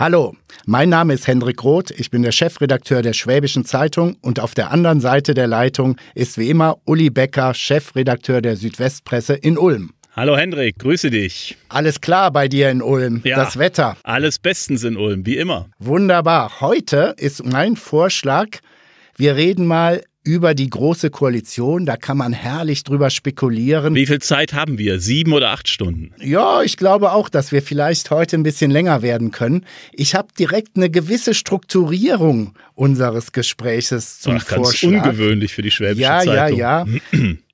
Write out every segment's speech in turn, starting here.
Hallo, mein Name ist Hendrik Roth, ich bin der Chefredakteur der Schwäbischen Zeitung und auf der anderen Seite der Leitung ist wie immer Uli Becker, Chefredakteur der Südwestpresse in Ulm. Hallo Hendrik, grüße dich. Alles klar bei dir in Ulm, Ja. das Wetter. Alles bestens in Ulm, wie immer. Wunderbar. Heute ist mein Vorschlag, wir reden mal über die Große Koalition, da kann man herrlich drüber spekulieren. Wie viel Zeit haben wir? Sieben oder acht Stunden? Ja, ich glaube auch, dass wir vielleicht heute ein bisschen länger werden können. Ich habe direkt eine gewisse Strukturierung unseres Gespräches zum Ach, ganz Vorschlag. ungewöhnlich für die Schwäbische Ja, ja, Zeitung. ja.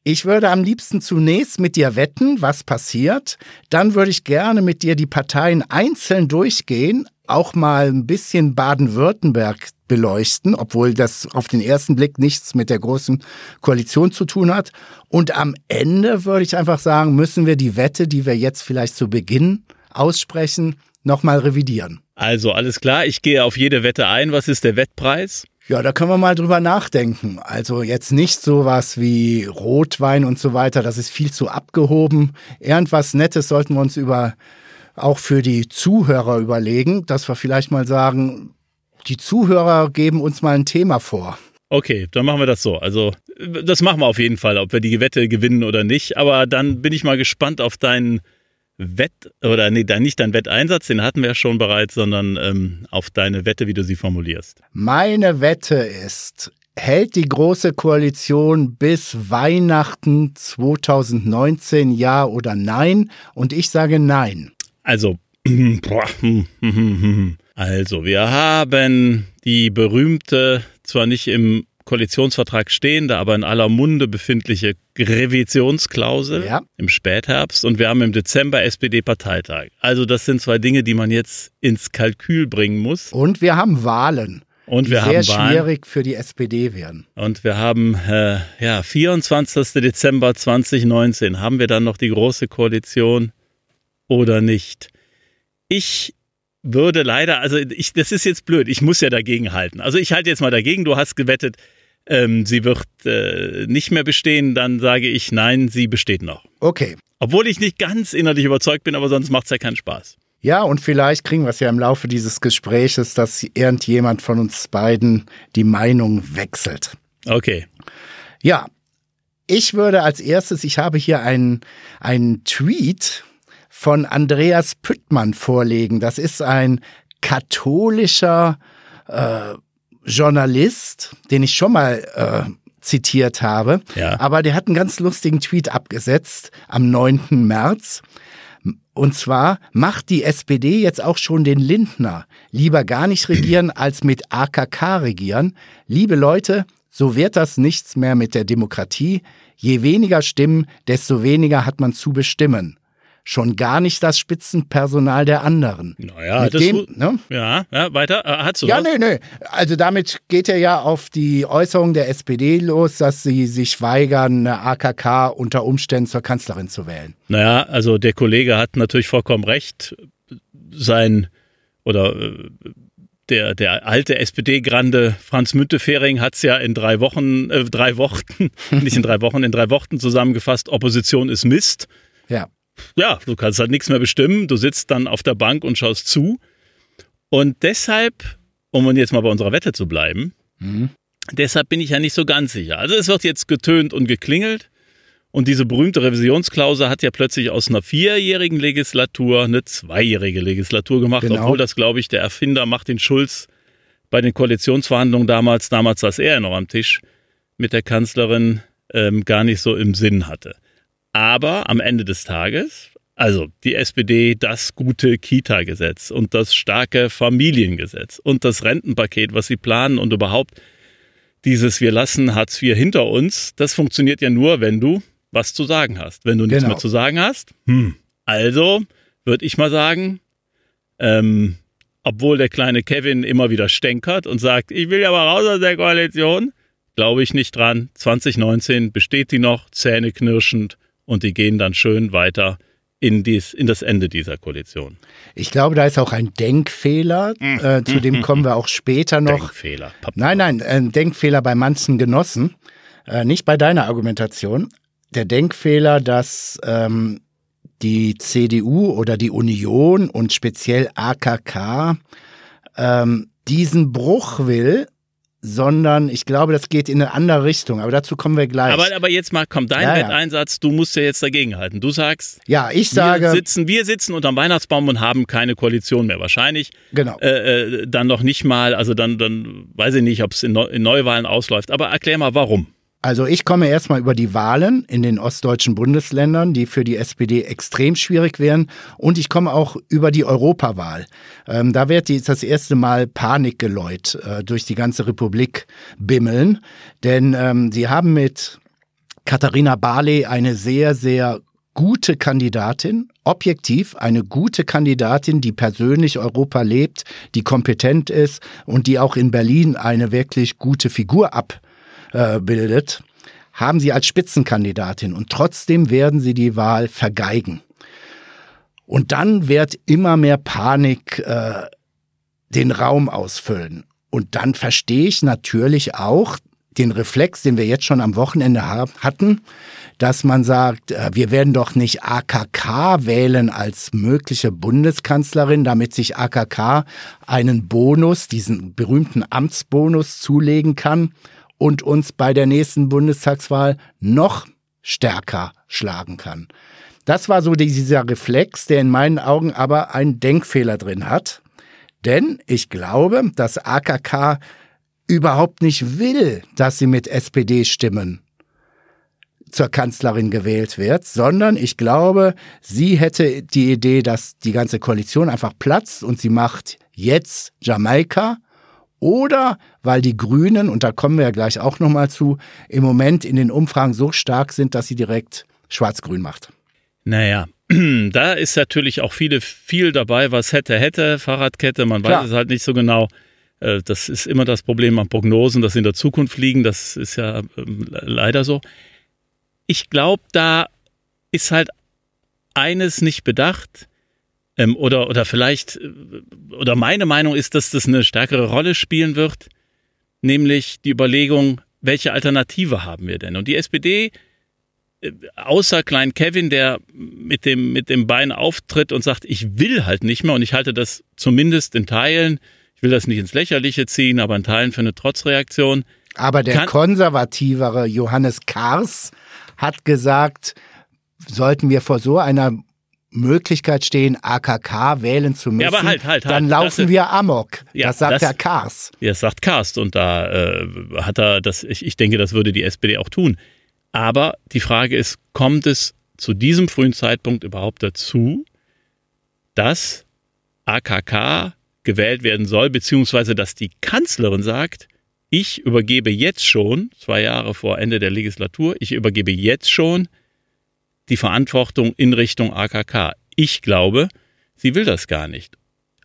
Ich würde am liebsten zunächst mit dir wetten, was passiert. Dann würde ich gerne mit dir die Parteien einzeln durchgehen, auch mal ein bisschen Baden-Württemberg beleuchten, obwohl das auf den ersten Blick nichts mit der großen Koalition zu tun hat. Und am Ende würde ich einfach sagen, müssen wir die Wette, die wir jetzt vielleicht zu Beginn aussprechen, nochmal revidieren. Also alles klar, ich gehe auf jede Wette ein. Was ist der Wettpreis? Ja, da können wir mal drüber nachdenken. Also jetzt nicht sowas wie Rotwein und so weiter, das ist viel zu abgehoben. Irgendwas Nettes sollten wir uns über auch für die Zuhörer überlegen, dass wir vielleicht mal sagen, die Zuhörer geben uns mal ein Thema vor. Okay, dann machen wir das so. Also das machen wir auf jeden Fall, ob wir die Wette gewinnen oder nicht. Aber dann bin ich mal gespannt auf deinen Wett oder nee, nicht deinen Wetteinsatz, den hatten wir ja schon bereits, sondern ähm, auf deine Wette, wie du sie formulierst. Meine Wette ist, hält die Große Koalition bis Weihnachten 2019 ja oder nein? Und ich sage nein. Also, also wir haben die berühmte, zwar nicht im Koalitionsvertrag stehende, aber in aller Munde befindliche Revisionsklausel Ja. im Spätherbst und wir haben im Dezember SPD-Parteitag. Also das sind zwei Dinge, die man jetzt ins Kalkül bringen muss. Und wir haben Wahlen, Und die wir sehr haben Wahlen. schwierig für die SPD werden. Und wir haben, äh, ja, 24. Dezember 2019. Haben wir dann noch die große Koalition oder nicht? Ich würde leider, also ich, das ist jetzt blöd, ich muss ja dagegen halten. Also ich halte jetzt mal dagegen, du hast gewettet, ähm, sie wird äh, nicht mehr bestehen, dann sage ich nein, sie besteht noch. Okay. Obwohl ich nicht ganz innerlich überzeugt bin, aber sonst macht es ja keinen Spaß. Ja, und vielleicht kriegen wir es ja im Laufe dieses Gespräches, dass irgendjemand von uns beiden die Meinung wechselt. Okay. Ja, ich würde als erstes, ich habe hier einen, einen Tweet von Andreas Püttmann vorlegen. Das ist ein katholischer äh, Journalist, den ich schon mal äh, zitiert habe. Ja. Aber der hat einen ganz lustigen Tweet abgesetzt am 9. März. Und zwar macht die SPD jetzt auch schon den Lindner. Lieber gar nicht regieren als mit AKK regieren. Liebe Leute, so wird das nichts mehr mit der Demokratie. Je weniger Stimmen, desto weniger hat man zu bestimmen. Schon gar nicht das Spitzenpersonal der anderen. Naja, Mit das dem, ne? Ja, ja, weiter. Äh, Hast du Ja, was? nee, nee. Also damit geht er ja auf die Äußerung der SPD los, dass sie sich weigern, eine AKK unter Umständen zur Kanzlerin zu wählen. Naja, also der Kollege hat natürlich vollkommen recht. Sein oder äh, der, der alte SPD-Grande Franz Müntefering hat es ja in drei Wochen, äh, drei Worten, nicht in drei Wochen, in drei Worten zusammengefasst, Opposition ist Mist. Ja. Ja, du kannst halt nichts mehr bestimmen. Du sitzt dann auf der Bank und schaust zu. Und deshalb, um jetzt mal bei unserer Wette zu bleiben, deshalb bin ich ja nicht so ganz sicher. Also es wird jetzt getönt und geklingelt. Und diese berühmte Revisionsklausel hat ja plötzlich aus einer vierjährigen Legislatur eine zweijährige Legislatur gemacht, Genau. obwohl das, glaube ich, der Erfinder Martin Schulz bei den Koalitionsverhandlungen damals, damals saß er ja noch am Tisch mit der Kanzlerin, ähm, gar nicht so im Sinn hatte. Aber am Ende des Tages, also die SPD, das gute Kita-Gesetz und das starke Familiengesetz und das Rentenpaket, was sie planen und überhaupt dieses Wir lassen Hartz IV hinter uns, das funktioniert ja nur, wenn du was zu sagen hast. Wenn du nichts Genau. mehr zu sagen hast, hm. also würde ich mal sagen, ähm, obwohl der kleine Kevin immer wieder stänkert und sagt, ich will ja mal raus aus der Koalition, glaube ich nicht dran. 2019 besteht die noch, zähneknirschend und die gehen dann schön weiter in, dies, in das Ende dieser Koalition. Ich glaube, da ist auch ein Denkfehler, äh, zu dem kommen wir auch später noch. Denkfehler. Pap- Nein, nein, ein Denkfehler bei manchen Genossen, äh, nicht bei deiner Argumentation. Der Denkfehler, dass ähm, die CDU oder die Union und speziell AKK ähm, diesen Bruch will, sondern ich glaube, das geht in eine andere Richtung. Aber dazu kommen wir gleich. Aber, aber jetzt mal kommt dein ja. Wetteinsatz, du musst ja jetzt dagegenhalten. Du sagst, ja, ich sage, wir sitzen, wir sitzen unterm Weihnachtsbaum und haben keine Koalition mehr. Wahrscheinlich genau. äh, äh, dann noch nicht mal, also dann, dann weiß ich nicht, ob es in, Neu in Neuwahlen ausläuft. Aber erklär mal, warum. Also ich komme erstmal über die Wahlen in den ostdeutschen Bundesländern, die für die SPD extrem schwierig wären. Und ich komme auch über die Europawahl. Ähm, da wird jetzt das erste Mal Panikgeläut äh, durch die ganze Republik bimmeln. Denn ähm, sie haben mit Katharina Barley eine sehr, sehr gute Kandidatin, objektiv eine gute Kandidatin, die persönlich Europa lebt, die kompetent ist und die auch in Berlin eine wirklich gute Figur ab äh, bildet, haben sie als Spitzenkandidatin und trotzdem werden sie die Wahl vergeigen. Und dann wird immer mehr Panik äh, den Raum ausfüllen. Und dann verstehe ich natürlich auch den Reflex, den wir jetzt schon am Wochenende haben, hatten, dass man sagt, äh, wir werden doch nicht AKK wählen als mögliche Bundeskanzlerin, damit sich AKK einen Bonus, diesen berühmten Amtsbonus zulegen kann und uns bei der nächsten Bundestagswahl noch stärker schlagen kann. Das war so dieser Reflex, der in meinen Augen aber einen Denkfehler drin hat. Denn ich glaube, dass AKK überhaupt nicht will, dass sie mit SPD-Stimmen zur Kanzlerin gewählt wird, sondern ich glaube, sie hätte die Idee, dass die ganze Koalition einfach platzt und sie macht jetzt Jamaika oder weil die Grünen, und da kommen wir ja gleich auch nochmal zu, im Moment in den Umfragen so stark sind, dass sie direkt schwarz-grün macht. Naja, da ist natürlich auch viele, viel dabei, was hätte, hätte, Fahrradkette, man Klar. weiß es halt nicht so genau. Äh, Das ist immer das Problem an Prognosen, dass sie in der Zukunft liegen. Das ist ja ähm, leider so. Ich glaube, da ist halt eines nicht bedacht. Ähm, oder, oder vielleicht, äh, oder meine Meinung ist, dass das eine stärkere Rolle spielen wird, nämlich die Überlegung, welche Alternative haben wir denn? Und die SPD, äh, außer Klein Kevin, der mit dem, mit dem Bein auftritt und sagt, ich will halt nicht mehr und ich halte das zumindest in Teilen, ich will das nicht ins Lächerliche ziehen, aber in Teilen für eine Trotzreaktion. Aber der Kann- konservativere Johannes Kars hat gesagt, sollten wir vor so einer Möglichkeit stehen, AKK wählen zu müssen, Ja, halt, halt, halt. dann Das laufen ist- wir amok. Ja, das sagt das- der Kars. Ja, das sagt Karst und da äh, hat er das, ich, ich denke, das würde die SPD auch tun. Aber die Frage ist, kommt es zu diesem frühen Zeitpunkt überhaupt dazu, dass AKK gewählt werden soll, beziehungsweise dass die Kanzlerin sagt, ich übergebe jetzt schon, zwei Jahre vor Ende der Legislatur, ich übergebe jetzt schon die Verantwortung in Richtung AKK. Ich glaube, sie will das gar nicht.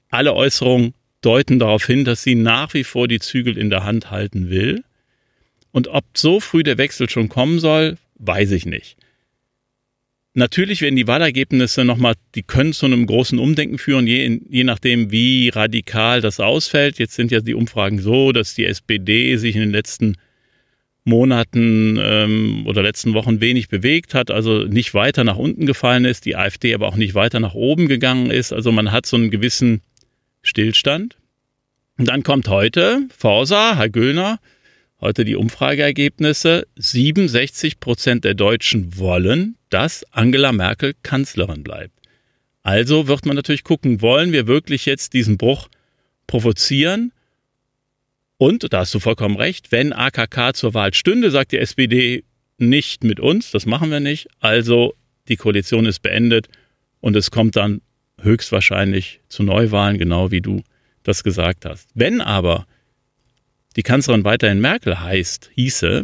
Alle Äußerungen deuten darauf hin, dass sie nach wie vor die Zügel in der Hand halten will. Und ob so früh der Wechsel schon kommen soll, weiß ich nicht. Natürlich werden die Wahlergebnisse nochmal, die können zu einem großen Umdenken führen, je, je nachdem, wie radikal das ausfällt. Jetzt sind ja die Umfragen so, dass die SPD sich in den letzten Monaten ähm, oder letzten Wochen wenig bewegt hat, also nicht weiter nach unten gefallen ist, die AfD aber auch nicht weiter nach oben gegangen ist. Also man hat so einen gewissen Stillstand. Und dann kommt heute Forsa, Herr Güllner, heute die Umfrageergebnisse. 67 Prozent der Deutschen wollen, dass Angela Merkel Kanzlerin bleibt. Also wird man natürlich gucken, wollen wir wirklich jetzt diesen Bruch provozieren? Und, da hast du vollkommen recht, wenn AKK zur Wahl stünde, sagt die SPD nicht mit uns, das machen wir nicht. Also die Koalition ist beendet und es kommt dann höchstwahrscheinlich zu Neuwahlen, genau wie du das gesagt hast. Wenn aber die Kanzlerin weiterhin Merkel heißt, hieße,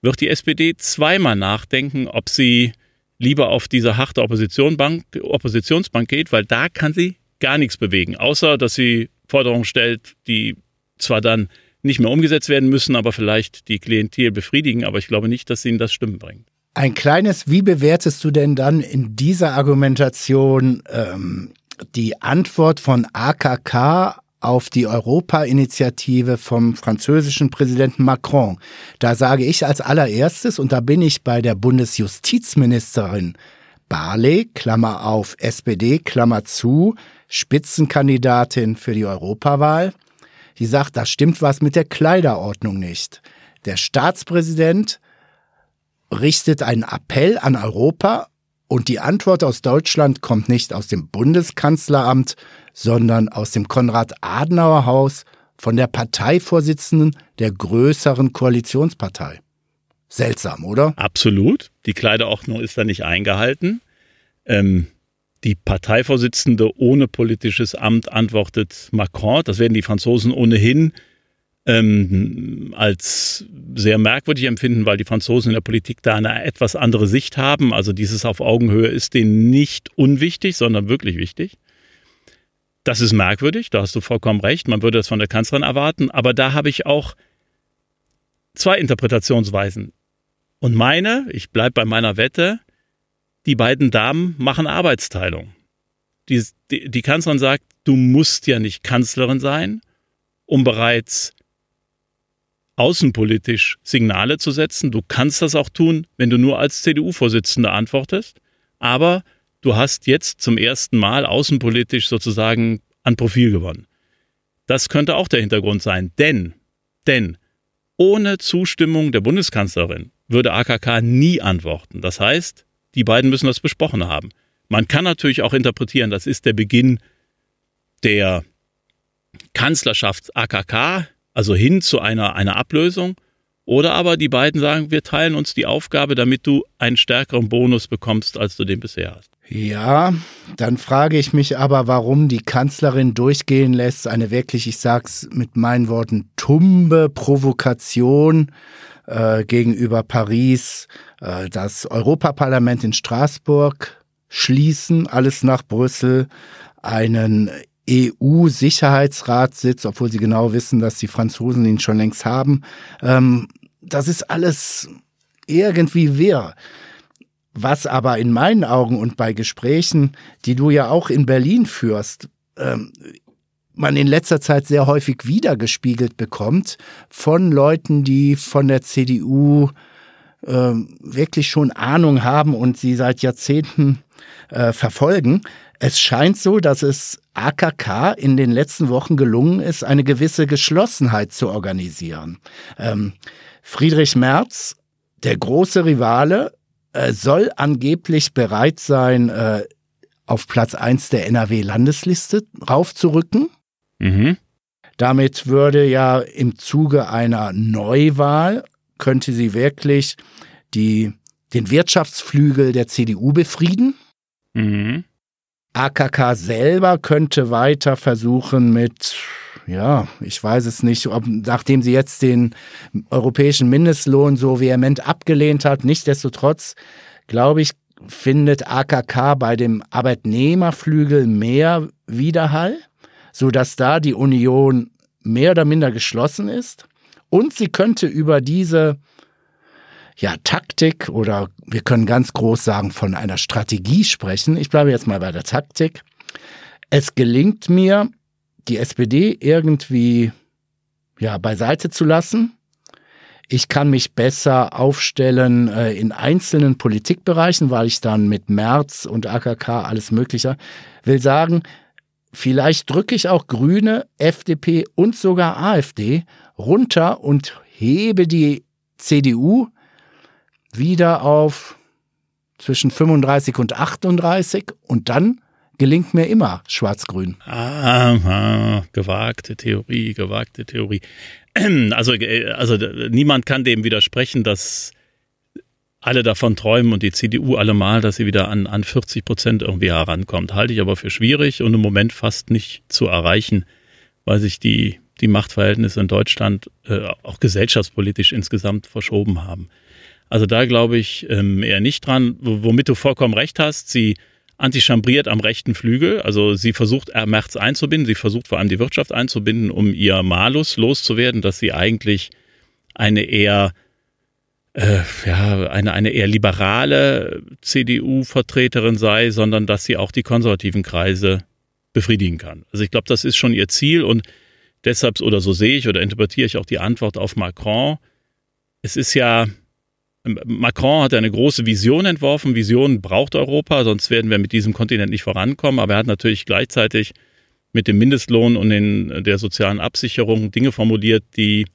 wird die SPD zweimal nachdenken, ob sie lieber auf diese harte Oppositionsbank, Oppositionsbank geht, weil da kann sie gar nichts bewegen, außer dass sie Forderungen stellt, die zwar dann nicht mehr umgesetzt werden müssen, aber vielleicht die Klientel befriedigen, aber ich glaube nicht, dass sie ihnen das Stimmen bringt. Ein kleines, wie bewertest du denn dann in dieser Argumentation ähm, die Antwort von AKK auf die Europa-Initiative vom französischen Präsidenten Macron? Da sage ich als allererstes, und da bin ich bei der Bundesjustizministerin Barley, Klammer auf SPD, Klammer zu, Spitzenkandidatin für die Europawahl. Die sagt, da stimmt was mit der Kleiderordnung nicht. Der Staatspräsident richtet einen Appell an Europa und die Antwort aus Deutschland kommt nicht aus dem Bundeskanzleramt, sondern aus dem Konrad-Adenauer-Haus von der Parteivorsitzenden der größeren Koalitionspartei. Seltsam, oder? Absolut. Die Kleiderordnung ist da nicht eingehalten. Ähm, die Parteivorsitzende ohne politisches Amt antwortet Macron. Das werden die Franzosen ohnehin ähm, als sehr merkwürdig empfinden, weil die Franzosen in der Politik da eine etwas andere Sicht haben. Also dieses auf Augenhöhe ist denen nicht unwichtig, sondern wirklich wichtig. Das ist merkwürdig, da hast du vollkommen recht. Man würde das von der Kanzlerin erwarten, aber da habe ich auch zwei Interpretationsweisen. Und meine, ich bleibe bei meiner Wette, die beiden Damen machen Arbeitsteilung. Die, die, die Kanzlerin sagt, du musst ja nicht Kanzlerin sein, um bereits außenpolitisch Signale zu setzen. Du kannst das auch tun, wenn du nur als CDU-Vorsitzende antwortest. Aber du hast jetzt zum ersten Mal außenpolitisch sozusagen an Profil gewonnen. Das könnte auch der Hintergrund sein. Denn, denn ohne Zustimmung der Bundeskanzlerin würde AKK nie antworten. Das heißt, die beiden müssen das besprochen haben. Man kann natürlich auch interpretieren, das ist der Beginn der Kanzlerschaft AKK also hin zu einer, einer Ablösung. Oder aber die beiden sagen, wir teilen uns die Aufgabe, damit du einen stärkeren Bonus bekommst, als du den bisher hast. Ja, dann frage ich mich aber, warum die Kanzlerin durchgehen lässt, eine wirklich, ich sag's mit meinen Worten, tumbe Provokation äh, gegenüber Paris, das Europaparlament in Straßburg schließen, alles nach Brüssel, einen EU-Sicherheitsratssitz, obwohl sie genau wissen, dass die Franzosen ihn schon längst haben. Ähm, das ist alles irgendwie wirr. Was aber in meinen Augen und bei Gesprächen, die du ja auch in Berlin führst, ähm, man in letzter Zeit sehr häufig wiedergespiegelt bekommt von Leuten, die von der CDU äh, wirklich schon Ahnung haben und sie seit Jahrzehnten äh, verfolgen. Es scheint so, dass es AKK in den letzten Wochen gelungen ist, eine gewisse Geschlossenheit zu organisieren. Ähm, Friedrich Merz, der große Rivale, äh, soll angeblich bereit sein, äh, auf Platz 1 der NRW-Landesliste raufzurücken. Mhm. Damit würde ja im Zuge einer Neuwahl, könnte sie wirklich die, den Wirtschaftsflügel der CDU befrieden. Mhm. AKK selber könnte weiter versuchen mit, ja, ich weiß es nicht, ob, nachdem sie jetzt den europäischen Mindestlohn so vehement abgelehnt hat, nichtsdestotrotz, glaube ich, findet AKK bei dem Arbeitnehmerflügel mehr Widerhall, sodass da die Union mehr oder minder geschlossen ist. Und sie könnte über diese ja, Taktik oder wir können ganz groß sagen von einer Strategie sprechen. Ich bleibe jetzt mal bei der Taktik. Es gelingt mir, die SPD irgendwie ja, beiseite zu lassen. Ich kann mich besser aufstellen äh, in einzelnen Politikbereichen, weil ich dann mit Merz und AKK alles Mögliche will sagen, vielleicht drücke ich auch Grüne, FDP und sogar AfD runter und hebe die CDU wieder auf zwischen 35 und 38 und dann gelingt mir immer Schwarz-Grün. Aha, gewagte Theorie, gewagte Theorie. Also, äh, also niemand kann dem widersprechen, dass alle davon träumen und die CDU allemal, dass sie wieder an, an 40 Prozent irgendwie herankommt. Halte ich aber für schwierig und im Moment fast nicht zu erreichen, weil sich die, die Machtverhältnisse in Deutschland äh, auch gesellschaftspolitisch insgesamt verschoben haben. Also da glaube ich ähm, eher nicht dran, womit du vollkommen recht hast. Sie antichambriert am rechten Flügel. Also sie versucht, Merz einzubinden. Sie versucht vor allem die Wirtschaft einzubinden, um ihr Malus loszuwerden, dass sie eigentlich eine eher äh, ja, eine, eine eher liberale CDU-Vertreterin sei, sondern dass sie auch die konservativen Kreise befriedigen kann. Also ich glaube, das ist schon ihr Ziel und deshalb, oder so sehe ich oder interpretiere ich auch die Antwort auf Macron. Es ist ja Macron hat eine große Vision entworfen. Vision braucht Europa, sonst werden wir mit diesem Kontinent nicht vorankommen. Aber er hat natürlich gleichzeitig mit dem Mindestlohn und den, der sozialen Absicherung Dinge formuliert, die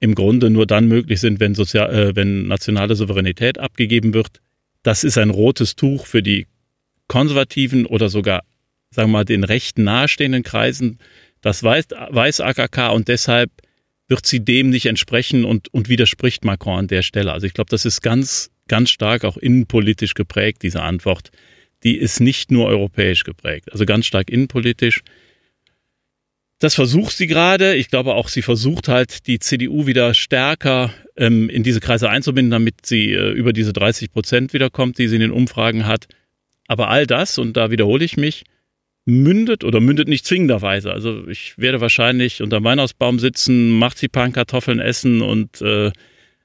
im Grunde nur dann möglich sind, wenn, sozial, äh, wenn nationale Souveränität abgegeben wird. Das ist ein rotes Tuch für die konservativen oder sogar, sagen wir mal, den rechten nahestehenden Kreisen. Das weiß, weiß AKK und deshalb wird sie dem nicht entsprechen und, und widerspricht Macron an der Stelle. Also ich glaube, das ist ganz, ganz stark auch innenpolitisch geprägt, diese Antwort. Die ist nicht nur europäisch geprägt, also ganz stark innenpolitisch. Das versucht sie gerade. Ich glaube auch, sie versucht halt, die CDU wieder stärker ähm, in diese Kreise einzubinden, damit sie äh, über diese 30 Prozent wiederkommt, die sie in den Umfragen hat. Aber all das, und da wiederhole ich mich, mündet oder mündet nicht zwingenderweise. Also ich werde wahrscheinlich unter Weihnachtsbaum sitzen, Marzipankartoffeln essen und äh,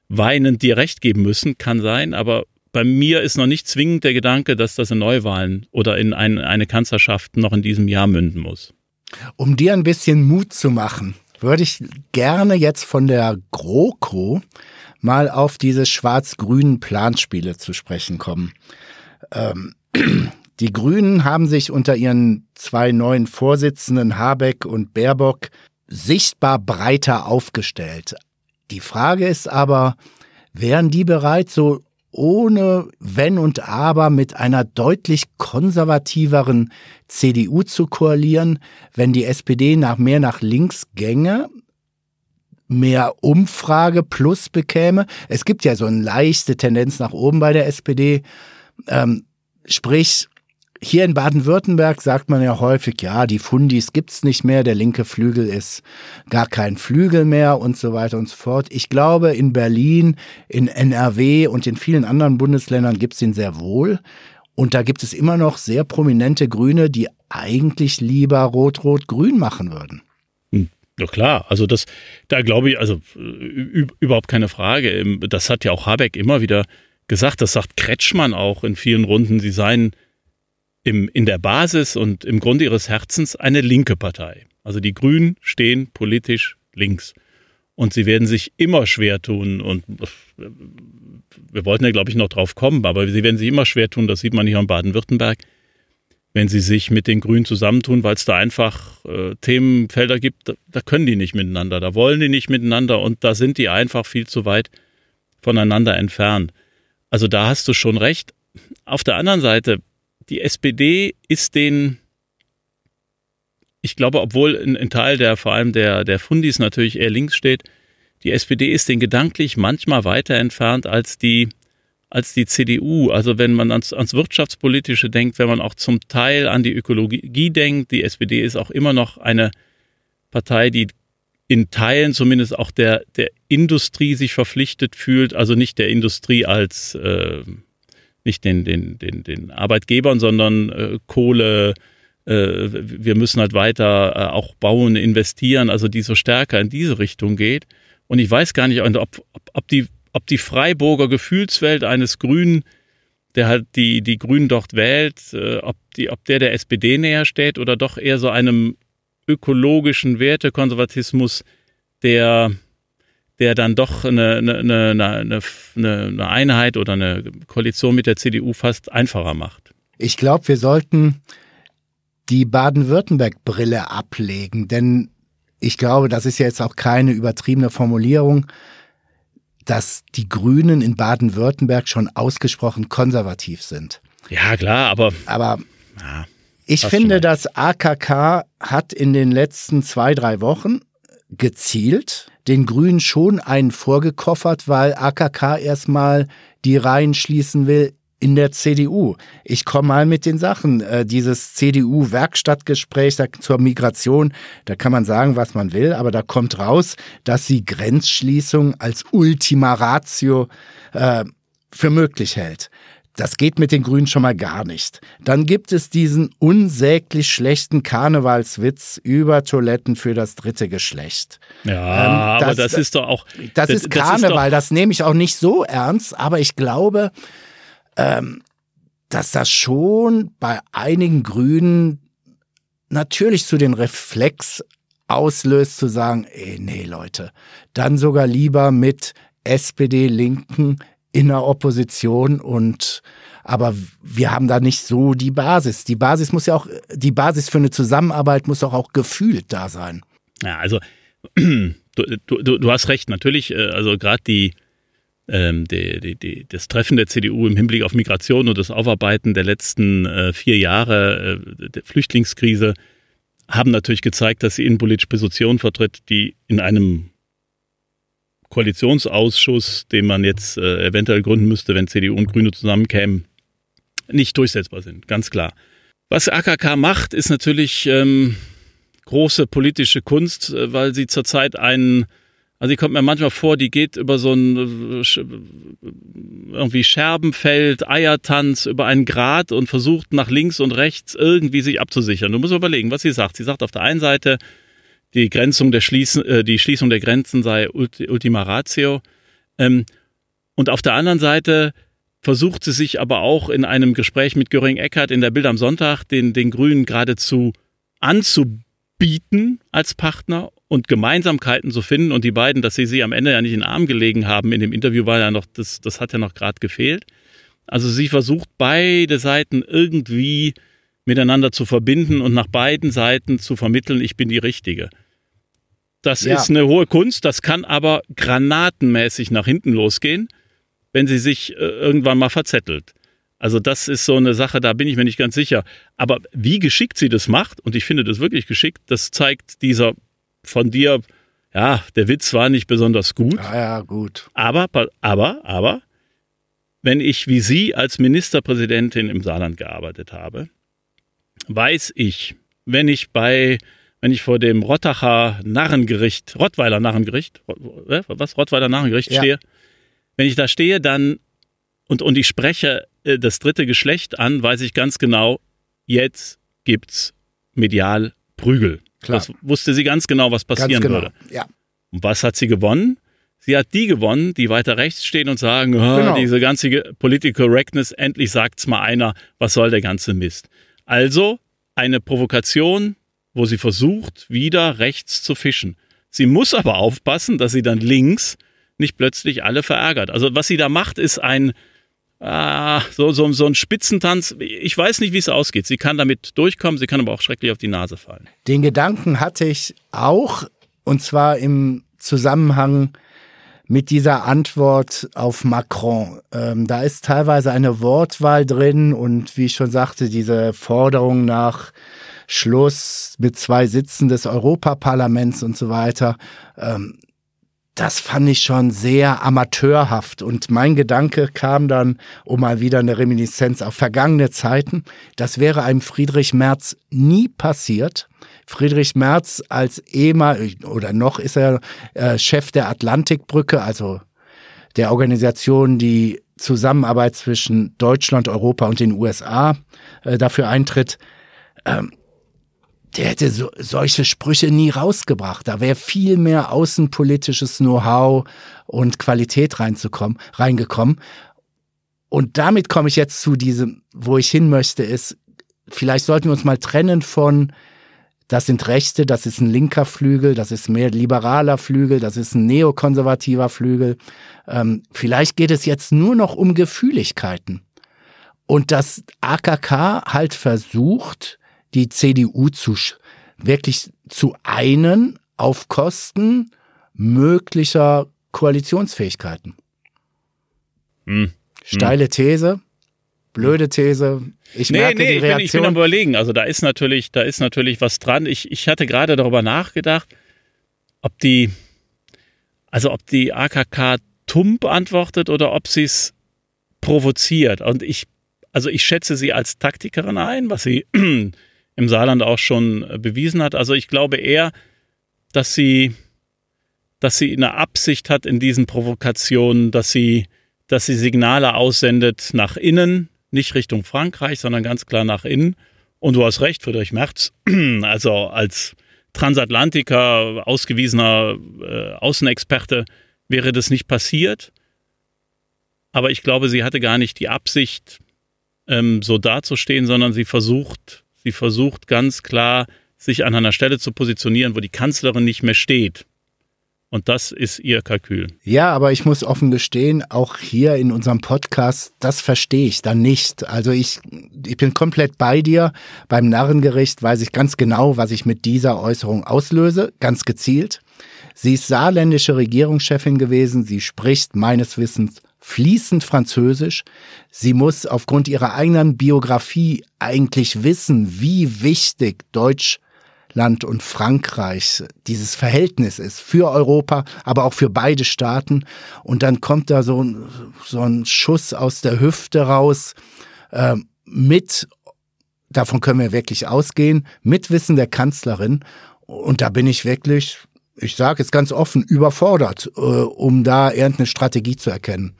weinend dir recht geben müssen, kann sein, aber bei mir ist noch nicht zwingend der Gedanke, dass das in Neuwahlen oder in ein, eine Kanzlerschaft noch in diesem Jahr münden muss. Um dir ein bisschen Mut zu machen, würde ich gerne jetzt von der GroKo mal auf diese schwarz-grünen Planspiele zu sprechen kommen. Ähm, die Grünen haben sich unter ihren zwei neuen Vorsitzenden Habeck und Baerbock sichtbar breiter aufgestellt. Die Frage ist aber, wären die bereit, so ohne Wenn und Aber mit einer deutlich konservativeren CDU zu koalieren, wenn die SPD nach mehr nach links gänge, mehr Umfrage plus bekäme. Es gibt ja so eine leichte Tendenz nach oben bei der SPD. Ähm, sprich, hier in Baden-Württemberg sagt man ja häufig, ja, die Fundis gibt's nicht mehr, der linke Flügel ist gar kein Flügel mehr und so weiter und so fort. Ich glaube, in Berlin, in NRW und in vielen anderen Bundesländern gibt's ihn sehr wohl. Und da gibt es immer noch sehr prominente Grüne, die eigentlich lieber Rot-Rot-Grün machen würden. Hm, ja klar, also das, da glaube ich, also überhaupt keine Frage. Das hat ja auch Habeck immer wieder gesagt, das sagt Kretschmann auch in vielen Runden, sie seien im, in der Basis und im Grunde ihres Herzens eine linke Partei. Also die Grünen stehen politisch links. Und sie werden sich immer schwer tun. Und wir wollten ja, glaube ich, noch drauf kommen, aber sie werden sich immer schwer tun, das sieht man hier in Baden-Württemberg, wenn sie sich mit den Grünen zusammentun, weil es da einfach äh, Themenfelder gibt, da, da können die nicht miteinander, da wollen die nicht miteinander und da sind die einfach viel zu weit voneinander entfernt. Also da hast du schon recht. Auf der anderen Seite, die SPD ist den, ich glaube, obwohl ein, Teil der, vor allem der, der Fundis natürlich eher links steht, die SPD ist den gedanklich manchmal weiter entfernt als die, als die CDU. Also wenn man ans, ans Wirtschaftspolitische denkt, wenn man auch zum Teil an die Ökologie denkt, die SPD ist auch immer noch eine Partei, die in Teilen zumindest auch der, der Industrie sich verpflichtet fühlt, also nicht der Industrie als äh, nicht den, den, den, den Arbeitgebern, sondern äh, Kohle, äh, wir müssen halt weiter äh, auch bauen, investieren, also die so stärker in diese Richtung geht. Und ich weiß gar nicht, ob, ob, ob, die, ob die Freiburger Gefühlswelt eines Grünen, der halt die, die Grünen dort wählt, äh, ob, die, ob der der SPD näher steht oder doch eher so einem ökologischen Wertekonservatismus, der der dann doch eine, eine, eine, eine, Einheit oder eine Koalition mit der CDU fast einfacher macht. Ich glaube, wir sollten die Baden-Württemberg-Brille ablegen, denn ich glaube, das ist ja jetzt auch keine übertriebene Formulierung, dass die Grünen in Baden-Württemberg schon ausgesprochen konservativ sind. Ja, klar, aber. Aber ja, ich finde, das AKK hat in den letzten zwei, drei Wochen gezielt den Grünen schon einen vorgekoffert, weil AKK erstmal die Reihen schließen will in der CDU. Ich komme mal mit den Sachen. Äh, dieses CDU-Werkstattgespräch zur Migration, da kann man sagen, was man will, aber da kommt raus, dass sie Grenzschließung als Ultima Ratio äh, für möglich hält. Das geht mit den Grünen schon mal gar nicht. Dann gibt es diesen unsäglich schlechten Karnevalswitz über Toiletten für das dritte Geschlecht. Ja, ähm, das, aber das ist doch auch. Das, das ist Karneval, das, ist das nehme ich auch nicht so ernst, aber ich glaube, ähm, dass das schon bei einigen Grünen natürlich zu den Reflex auslöst, zu sagen, ey, nee, Leute, dann sogar lieber mit SPD, Linken, in der Opposition und aber wir haben da nicht so die Basis. Die Basis muss ja auch, die Basis für eine Zusammenarbeit muss auch, auch gefühlt da sein. Ja, also du, du, du hast recht, natürlich, äh, also gerade die, ähm, die, die, die, das Treffen der CDU im Hinblick auf Migration und das Aufarbeiten der letzten äh, vier Jahre äh, der Flüchtlingskrise haben natürlich gezeigt, dass sie innenpolitische Positionen vertritt, die in einem Koalitionsausschuss, den man jetzt äh, eventuell gründen müsste, wenn CDU und Grüne zusammenkämen, nicht durchsetzbar sind, ganz klar. Was AKK macht, ist natürlich ähm, große politische Kunst, äh, weil sie zurzeit einen, also sie kommt mir manchmal vor, die geht über so ein äh, irgendwie Scherbenfeld, Eiertanz über einen Grat und versucht nach links und rechts irgendwie sich abzusichern. Du musst überlegen, was sie sagt. Sie sagt auf der einen Seite, die Grenzung der Schließen, äh, die Schließung der Grenzen sei Ultima Ratio. Ähm, und auf der anderen Seite versucht sie sich aber auch in einem Gespräch mit Göring Eckert in der Bild am Sonntag den, den Grünen geradezu anzubieten als Partner und Gemeinsamkeiten zu finden und die beiden, dass sie sie am Ende ja nicht in den Arm gelegen haben in dem Interview war ja noch, das, das hat ja noch gerade gefehlt. Also sie versucht beide Seiten irgendwie miteinander zu verbinden und nach beiden Seiten zu vermitteln, ich bin die Richtige. Das ja. ist eine hohe Kunst, das kann aber granatenmäßig nach hinten losgehen wenn sie sich äh, irgendwann mal verzettelt. Also das ist so eine Sache, da bin ich mir nicht ganz sicher. Aber wie geschickt sie das macht, und ich finde das wirklich geschickt, das zeigt dieser von dir, ja, der Witz war nicht besonders gut. Ja, ja, gut. Aber, aber, aber, wenn ich wie Sie als Ministerpräsidentin im Saarland gearbeitet habe, weiß ich, wenn ich bei, wenn ich vor dem Rottacher Narrengericht, Rottweiler Narrengericht, was, Rottweiler Narrengericht ja. stehe, wenn ich da stehe, dann und, und ich spreche äh, das dritte Geschlecht an, weiß ich ganz genau, jetzt gibt's medial Prügel. Klar. Das wusste sie ganz genau, was passieren genau. würde. Ja. Und was hat sie gewonnen? Sie hat die gewonnen, die weiter rechts stehen und sagen, oh, genau. diese ganze Political Correctness, endlich sagt's mal einer, was soll der ganze Mist. Also eine Provokation, wo sie versucht, wieder rechts zu fischen. Sie muss aber aufpassen, dass sie dann links nicht plötzlich alle verärgert. Also was sie da macht, ist ein ah, so, so, so ein Spitzentanz. Ich weiß nicht, wie es ausgeht. Sie kann damit durchkommen, sie kann aber auch schrecklich auf die Nase fallen. Den Gedanken hatte ich auch, und zwar im Zusammenhang mit dieser Antwort auf Macron. Ähm, da ist teilweise eine Wortwahl drin und wie ich schon sagte, diese Forderung nach Schluss mit zwei Sitzen des Europaparlaments und so weiter. Ähm, das fand ich schon sehr amateurhaft. Und mein Gedanke kam dann, um mal wieder eine Reminiszenz auf vergangene Zeiten, das wäre einem Friedrich Merz nie passiert. Friedrich Merz als ehemal oder noch ist er äh, Chef der Atlantikbrücke, also der Organisation, die Zusammenarbeit zwischen Deutschland, Europa und den USA äh, dafür eintritt. Ähm, der hätte so, solche Sprüche nie rausgebracht. Da wäre viel mehr außenpolitisches Know-how und Qualität reinzukommen, reingekommen. Und damit komme ich jetzt zu diesem, wo ich hin möchte, ist, vielleicht sollten wir uns mal trennen von, das sind Rechte, das ist ein linker Flügel, das ist mehr liberaler Flügel, das ist ein neokonservativer Flügel. Ähm, vielleicht geht es jetzt nur noch um Gefühligkeiten. Und dass AKK halt versucht, die CDU zu wirklich zu einen auf Kosten möglicher Koalitionsfähigkeiten. Hm. Steile These, blöde These. Ich nee, merke nee, die Reaktion. Ich bin, ich bin am überlegen. Also da ist natürlich, da ist natürlich was dran. Ich, ich hatte gerade darüber nachgedacht, ob die, also ob die AKK tump antwortet oder ob sie es provoziert. Und ich, also ich schätze sie als Taktikerin ein, was sie im Saarland auch schon äh, bewiesen hat. Also ich glaube eher, dass sie, dass sie eine Absicht hat in diesen Provokationen, dass sie, dass sie Signale aussendet nach innen, nicht Richtung Frankreich, sondern ganz klar nach innen. Und du hast recht, Friedrich Merz, also als Transatlantiker, ausgewiesener äh, Außenexperte, wäre das nicht passiert. Aber ich glaube, sie hatte gar nicht die Absicht, ähm, so dazustehen, sondern sie versucht, Sie versucht ganz klar, sich an einer Stelle zu positionieren, wo die Kanzlerin nicht mehr steht. Und das ist ihr Kalkül. Ja, aber ich muss offen gestehen, auch hier in unserem Podcast, das verstehe ich dann nicht. Also ich, ich bin komplett bei dir. Beim Narrengericht weiß ich ganz genau, was ich mit dieser Äußerung auslöse, ganz gezielt. Sie ist saarländische Regierungschefin gewesen. Sie spricht meines Wissens fließend Französisch. Sie muss aufgrund ihrer eigenen Biografie eigentlich wissen, wie wichtig Deutsch Land und Frankreich dieses Verhältnis ist für Europa, aber auch für beide Staaten. Und dann kommt da so, ein, so ein Schuss aus der Hüfte raus äh, mit, davon können wir wirklich ausgehen, mit Wissen der Kanzlerin. Und da bin ich wirklich, ich sage es ganz offen, überfordert, äh, um da irgendeine Strategie zu erkennen.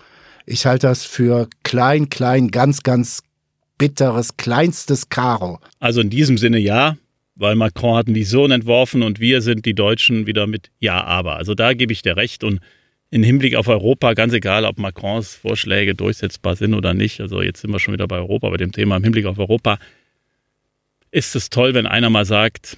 Ich halte das für klein, klein, ganz, ganz bitteres, kleinstes Karo. Also in diesem Sinne ja, weil Macron hat eine Vision entworfen und wir sind die Deutschen wieder mit Ja, aber. Also da gebe ich dir recht und im Hinblick auf Europa, ganz egal, ob Macrons Vorschläge durchsetzbar sind oder nicht, also jetzt sind wir schon wieder bei Europa, bei dem Thema im Hinblick auf Europa, ist es toll, wenn einer mal sagt,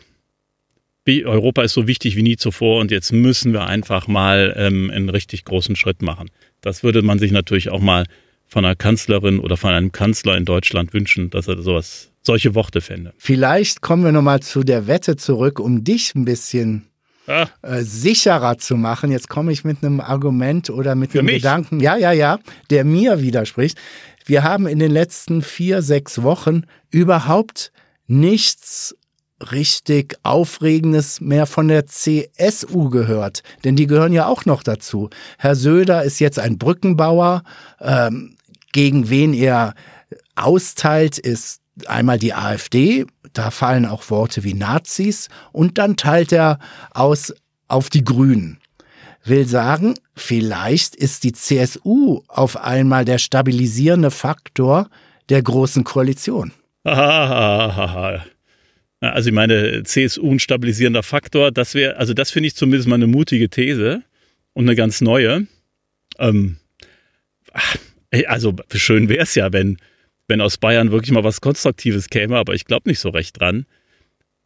Europa ist so wichtig wie nie zuvor und jetzt müssen wir einfach mal ähm, einen richtig großen Schritt machen. Das würde man sich natürlich auch mal von einer Kanzlerin oder von einem Kanzler in Deutschland wünschen, dass er sowas solche Worte fände. Vielleicht kommen wir nochmal zu der Wette zurück, um dich ein bisschen ah. äh, sicherer zu machen. Jetzt komme ich mit einem Argument oder mit Für einem mich? Gedanken, ja, ja, ja, der mir widerspricht. Wir haben in den letzten vier, sechs Wochen überhaupt nichts richtig Aufregendes mehr von der CSU gehört, denn die gehören ja auch noch dazu. Herr Söder ist jetzt ein Brückenbauer, ähm, gegen wen er austeilt, ist einmal die AfD, da fallen auch Worte wie Nazis und dann teilt er aus auf die Grünen. Will sagen, vielleicht ist die CSU auf einmal der stabilisierende Faktor der großen Koalition. Also ich meine, CSU ein stabilisierender Faktor, das wäre, also das finde ich zumindest mal eine mutige These und eine ganz neue. Ähm, also schön wäre es ja, wenn wenn aus Bayern wirklich mal was Konstruktives käme, aber ich glaube nicht so recht dran.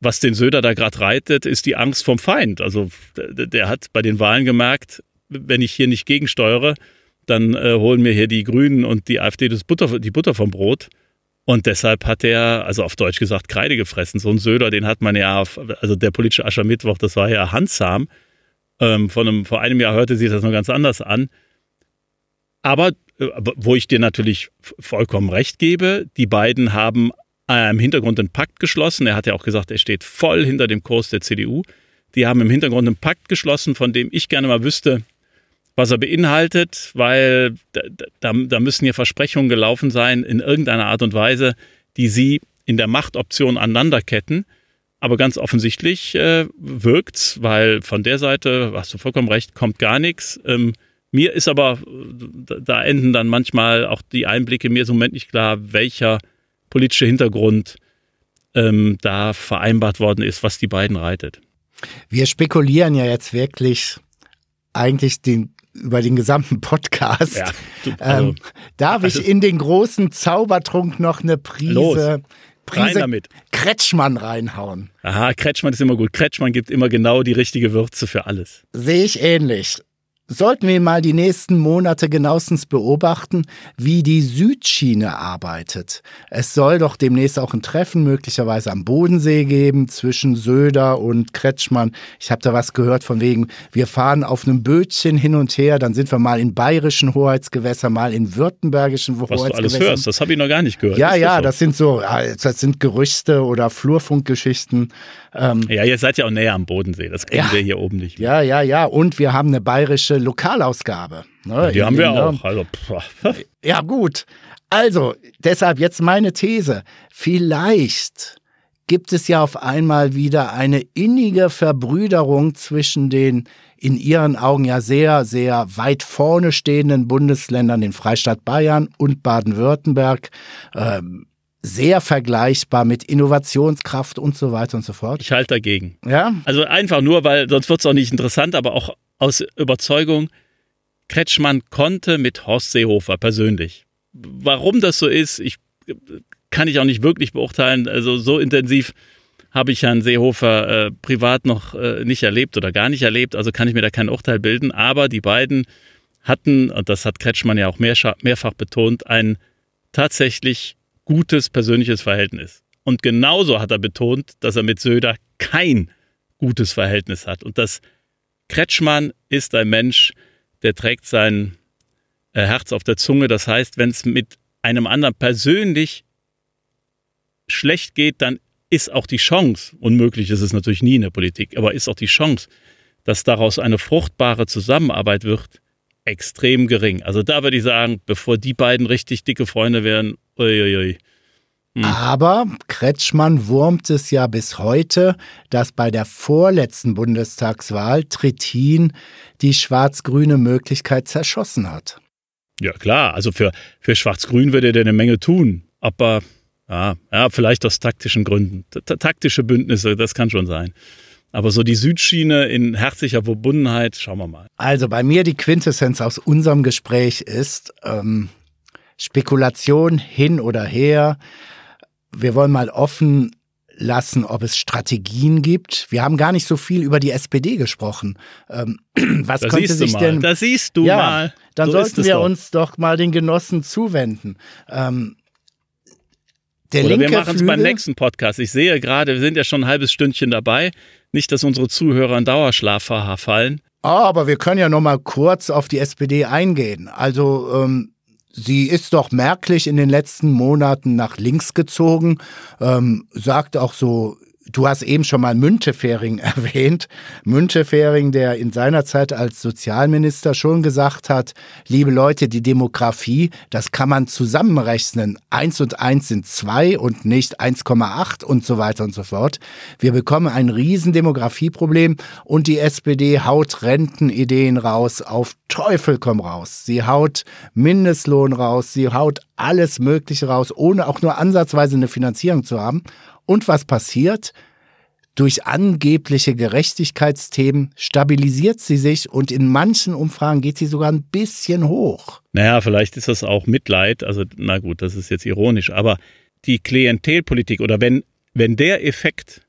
Was den Söder da gerade reitet, ist die Angst vom Feind. Also der, der, hat bei den Wahlen gemerkt, wenn ich hier nicht gegensteuere, dann äh, holen mir hier die Grünen und die AfD das Butter, die Butter vom Brot. Und deshalb hat er, also auf Deutsch gesagt, Kreide gefressen. So ein Söder, den hat man ja, auf, also der politische Aschermittwoch, das war ja handsam. Ähm, von einem, vor einem Jahr hörte sich das noch ganz anders an. Aber äh, wo ich dir natürlich vollkommen recht gebe, die beiden haben äh, im Hintergrund einen Pakt geschlossen. Er hat ja auch gesagt, er steht voll hinter dem Kurs der CDU. Die haben im Hintergrund einen Pakt geschlossen, von dem ich gerne mal wüsste, was er beinhaltet, weil da, da, da müssen ja Versprechungen gelaufen sein in irgendeiner Art und Weise, die sie in der Machtoption aneinanderketten. Aber ganz offensichtlich äh, wirkt's, weil von der Seite, hast du vollkommen recht, kommt gar nichts. Ähm, mir ist aber, da enden dann manchmal auch die Einblicke, mir ist im Moment nicht klar, welcher politische Hintergrund ähm, da vereinbart worden ist, was die beiden reitet. Wir spekulieren ja jetzt wirklich eigentlich den, über den gesamten Podcast. Ja, du, also, ähm, darf ich also, in den großen Zaubertrunk noch eine Prise, los, Prise damit. Kretschmann reinhauen? Aha, Kretschmann ist immer gut. Kretschmann gibt immer genau die richtige Würze für alles. Sehe ich ähnlich sollten wir mal die nächsten Monate genauestens beobachten, wie die Südschiene arbeitet. Es soll doch demnächst auch ein Treffen möglicherweise am Bodensee geben zwischen Söder und Kretschmann. Ich habe da was gehört von wegen, wir fahren auf einem Bötchen hin und her, dann sind wir mal in bayerischen Hoheitsgewässern, mal in württembergischen was Hoheitsgewässern. Was du alles hörst, das habe ich noch gar nicht gehört. Ja, ja, das, so? das sind so, das sind Gerüchte oder Flurfunkgeschichten. Ähm, ja, ihr seid ja auch näher am Bodensee, das kriegen ja, wir hier oben nicht. Mehr. Ja, ja, ja. Und wir haben eine bayerische Lokalausgabe. Ne, ja, die haben wir auch. Also, ja, gut. Also, deshalb jetzt meine These. Vielleicht gibt es ja auf einmal wieder eine innige Verbrüderung zwischen den in ihren Augen ja sehr, sehr weit vorne stehenden Bundesländern, den Freistaat Bayern und Baden-Württemberg. Ähm, sehr vergleichbar mit Innovationskraft und so weiter und so fort. Ich halte dagegen. Ja. Also einfach nur, weil sonst wird es auch nicht interessant, aber auch aus Überzeugung, Kretschmann konnte mit Horst Seehofer persönlich. Warum das so ist, ich, kann ich auch nicht wirklich beurteilen. Also so intensiv habe ich Herrn Seehofer äh, privat noch äh, nicht erlebt oder gar nicht erlebt, also kann ich mir da kein Urteil bilden. Aber die beiden hatten, und das hat Kretschmann ja auch mehr, mehrfach betont, ein tatsächlich gutes persönliches Verhältnis. Und genauso hat er betont, dass er mit Söder kein gutes Verhältnis hat. Und dass Kretschmann ist ein Mensch, der trägt sein äh, Herz auf der Zunge. Das heißt, wenn es mit einem anderen persönlich schlecht geht, dann ist auch die Chance, unmöglich ist es natürlich nie in der Politik, aber ist auch die Chance, dass daraus eine fruchtbare Zusammenarbeit wird, extrem gering. Also da würde ich sagen, bevor die beiden richtig dicke Freunde wären, uiuiui. Hm. Aber Kretschmann wurmt es ja bis heute, dass bei der vorletzten Bundestagswahl Trittin die schwarz-grüne Möglichkeit zerschossen hat. Ja, klar. Also für, für Schwarz-Grün würde er eine Menge tun. Aber ja, ja, vielleicht aus taktischen Gründen. T taktische Bündnisse, das kann schon sein. Aber so die Südschiene in herzlicher Verbundenheit, schauen wir mal. Also bei mir die Quintessenz aus unserem Gespräch ist ähm, Spekulation hin oder her. Wir wollen mal offen lassen, ob es Strategien gibt. Wir haben gar nicht so viel über die SPD gesprochen. Ähm, was das könnte sich mal. denn? Das siehst du ja, mal. Dann so sollten wir doch. uns doch mal den Genossen zuwenden. Ähm, der Oder wir machen es beim nächsten Podcast. Ich sehe gerade, wir sind ja schon ein halbes Stündchen dabei. Nicht, dass unsere Zuhörer in Dauerschlaf verfallen. Ah, aber wir können ja noch mal kurz auf die SPD eingehen. Also ähm, sie ist doch merklich in den letzten Monaten nach links gezogen, ähm, sagt auch so. Du hast eben schon mal Müntefering erwähnt. Müntefering, der in seiner Zeit als Sozialminister schon gesagt hat, liebe Leute, die Demografie, das kann man zusammenrechnen. Eins und eins sind zwei und nicht 1,8 und so weiter und so fort. Wir bekommen ein riesen Demografieproblem und die SPD haut Rentenideen raus, auf Teufel komm raus. Sie haut Mindestlohn raus, sie haut alles Mögliche raus, ohne auch nur ansatzweise eine Finanzierung zu haben. Und was passiert? Durch angebliche Gerechtigkeitsthemen stabilisiert sie sich und in manchen Umfragen geht sie sogar ein bisschen hoch. Naja, vielleicht ist das auch Mitleid. Also, na gut, das ist jetzt ironisch. Aber die Klientelpolitik oder wenn, wenn der Effekt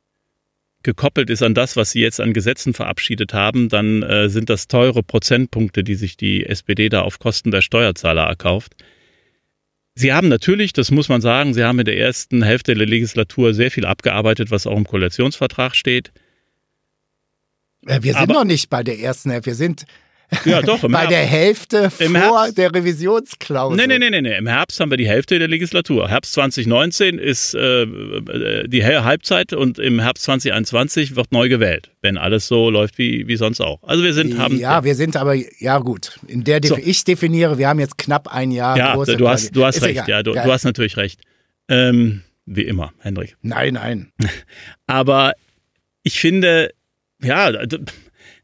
gekoppelt ist an das, was sie jetzt an Gesetzen verabschiedet haben, dann äh, sind das teure Prozentpunkte, die sich die SPD da auf Kosten der Steuerzahler erkauft. Sie haben natürlich, das muss man sagen, Sie haben in der ersten Hälfte der Legislatur sehr viel abgearbeitet, was auch im Koalitionsvertrag steht. Äh, Wir sind Aber- noch nicht bei der ersten Hälfte, wir sind Ja, doch. Im bei Herbst- der Hälfte Im vor Herbst- der Revisionsklausel. Nee, nee, nee, nee, nee. Im Herbst haben wir die Hälfte der Legislatur. Herbst 2019 ist äh, die Halbzeit und im Herbst 2021 wird neu gewählt, wenn alles so läuft wie, wie sonst auch. Also wir sind, haben. ja, wir sind aber, ja gut, in der So. ich definiere, wir haben jetzt knapp ein Jahr ja große du hast, du hast Ist recht, egal. ja, du, du hast natürlich recht. Ähm, wie immer, Hendrik. Nein, nein. Aber ich finde, ja,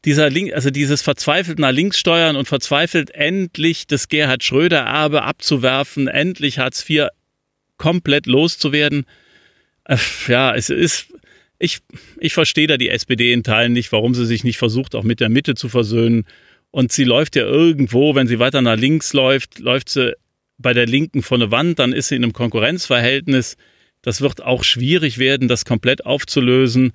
dieser Link, also dieses verzweifelt nach links steuern und verzweifelt endlich das Gerhard Schröder Erbe abzuwerfen, endlich Hartz IV komplett loszuwerden. Äh, Ja, es ist, ich, ich verstehe da die SPD in Teilen nicht, warum sie sich nicht versucht, auch mit der Mitte zu versöhnen. Und sie läuft ja irgendwo, wenn sie weiter nach links läuft, läuft sie bei der Linken vor eine Wand, dann ist sie in einem Konkurrenzverhältnis. Das wird auch schwierig werden, das komplett aufzulösen.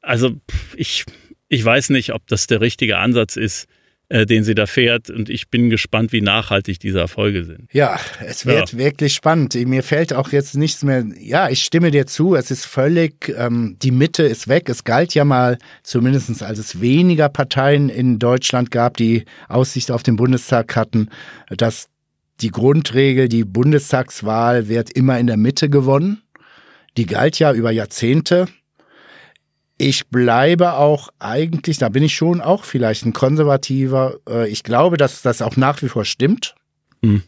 Also ich, ich weiß nicht, ob das der richtige Ansatz ist, äh, den sie da fährt. Und ich bin gespannt, wie nachhaltig diese Erfolge sind. Ja, es wird wirklich spannend. Mir fällt auch jetzt nichts mehr. Ja, ich stimme dir zu. Es ist völlig, ähm, die Mitte ist weg. Es galt ja mal, zumindest als es weniger Parteien in Deutschland gab, die Aussicht auf den Bundestag hatten, dass die Grundregel, die Bundestagswahl wird immer in der Mitte gewonnen. Die galt ja über Jahrzehnte. Ich bleibe auch eigentlich, da bin ich schon auch vielleicht ein konservativer. Äh, Ich glaube, dass das auch nach wie vor stimmt. Hm.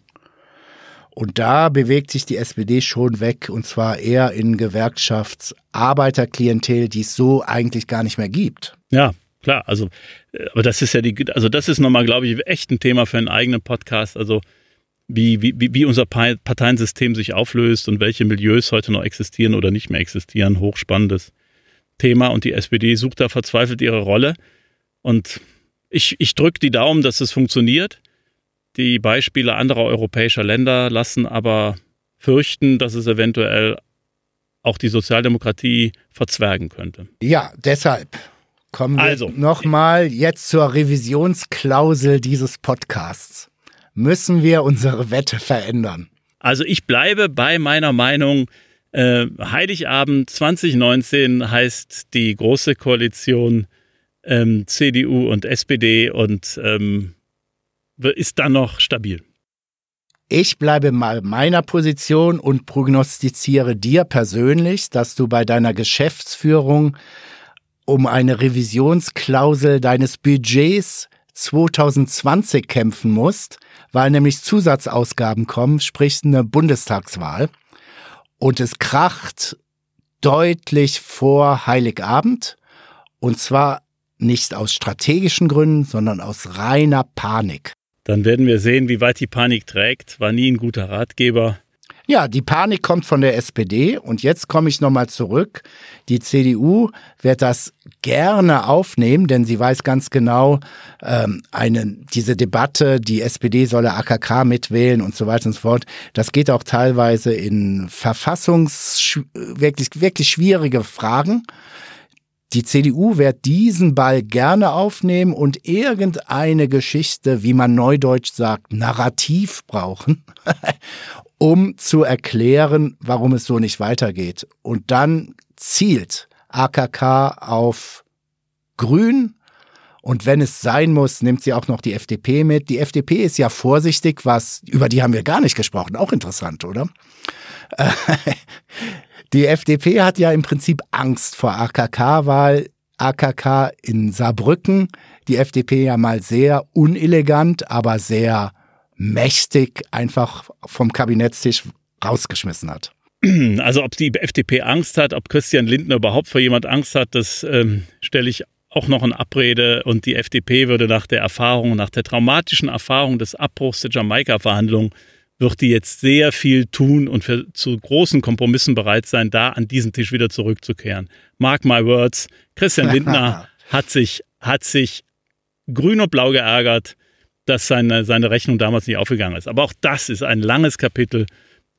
Und da bewegt sich die SPD schon weg und zwar eher in Gewerkschaftsarbeiterklientel, die es so eigentlich gar nicht mehr gibt. Ja, klar. Also, äh, aber das ist ja die, also das ist nochmal, glaube ich, echt ein Thema für einen eigenen Podcast. Also wie, wie, wie unser Pa- Parteiensystem sich auflöst und welche Milieus heute noch existieren oder nicht mehr existieren. Hochspannendes Thema. Und die SPD sucht da verzweifelt ihre Rolle. Und ich, ich drücke die Daumen, dass es funktioniert. Die Beispiele anderer europäischer Länder lassen aber fürchten, dass es eventuell auch die Sozialdemokratie verzwergen könnte. Ja, deshalb kommen wir Also. nochmal jetzt zur Revisionsklausel dieses Podcasts. Müssen wir unsere Wette verändern? Also ich bleibe bei meiner Meinung, äh, Heiligabend 2019 heißt die Große Koalition ähm, CDU und SPD und ähm, ist dann noch stabil. Ich bleibe mal meiner Position und prognostiziere dir persönlich, dass du bei deiner Geschäftsführung um eine Revisionsklausel deines Budgets 2020 kämpfen musst, weil nämlich Zusatzausgaben kommen, sprich eine Bundestagswahl. Und es kracht deutlich vor Heiligabend. Und zwar nicht aus strategischen Gründen, sondern aus reiner Panik. Dann werden wir sehen, wie weit die Panik trägt. War nie ein guter Ratgeber. Ja, die Panik kommt von der SPD und jetzt komme ich nochmal zurück. Die CDU wird das gerne aufnehmen, denn sie weiß ganz genau, ähm, eine, diese Debatte, die SPD solle AKK mitwählen und so weiter und so fort, das geht auch teilweise in verfassungs wirklich, wirklich schwierige Fragen. Die CDU wird diesen Ball gerne aufnehmen und irgendeine Geschichte, wie man neudeutsch sagt, narrativ brauchen, um zu erklären, warum es so nicht weitergeht. Und dann zielt AKK auf Grün. Und wenn es sein muss, nimmt sie auch noch die FDP mit. Die FDP ist ja vorsichtig, was, über die haben wir gar nicht gesprochen. Auch interessant, oder? Die FDP hat ja im Prinzip Angst vor AKK, weil AKK in Saarbrücken die FDP ja mal sehr unelegant, aber sehr mächtig einfach vom Kabinettstisch rausgeschmissen hat. Also ob die FDP Angst hat, ob Christian Lindner überhaupt vor jemand Angst hat, das ähm, stelle ich auch noch in Abrede. Und die FDP würde nach der Erfahrung, nach der traumatischen Erfahrung des Abbruchs der Jamaika-Verhandlungen wird die jetzt sehr viel tun und für, zu großen Kompromissen bereit sein, da an diesen Tisch wieder zurückzukehren. Mark my words, Christian Lindner hat sich, hat sich grün und blau geärgert, dass seine, seine Rechnung damals nicht aufgegangen ist. Aber auch das ist ein langes Kapitel,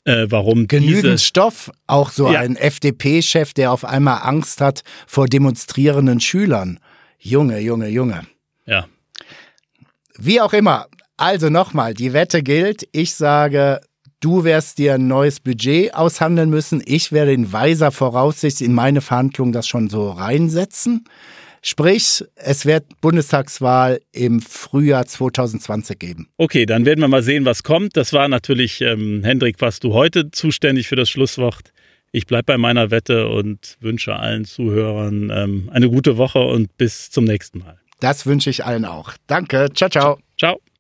äh, warum Genügend diese, Stoff, auch so Ja. ein FDP-Chef, der auf einmal Angst hat vor demonstrierenden Schülern. Junge, Junge, Junge. ja, Wie auch immer. Also nochmal, die Wette gilt. Ich sage, du wirst dir ein neues Budget aushandeln müssen. Ich werde in weiser Voraussicht in meine Verhandlungen das schon so reinsetzen. Sprich, es wird Bundestagswahl im Frühjahr 2020 geben. Okay, dann werden wir mal sehen, was kommt. Das war natürlich, ähm, Hendrik, warst du heute zuständig für das Schlusswort. Ich bleibe bei meiner Wette und wünsche allen Zuhörern ähm, eine gute Woche und bis zum nächsten Mal. Das wünsche ich allen auch. Danke. Ciao, ciao. Ciao.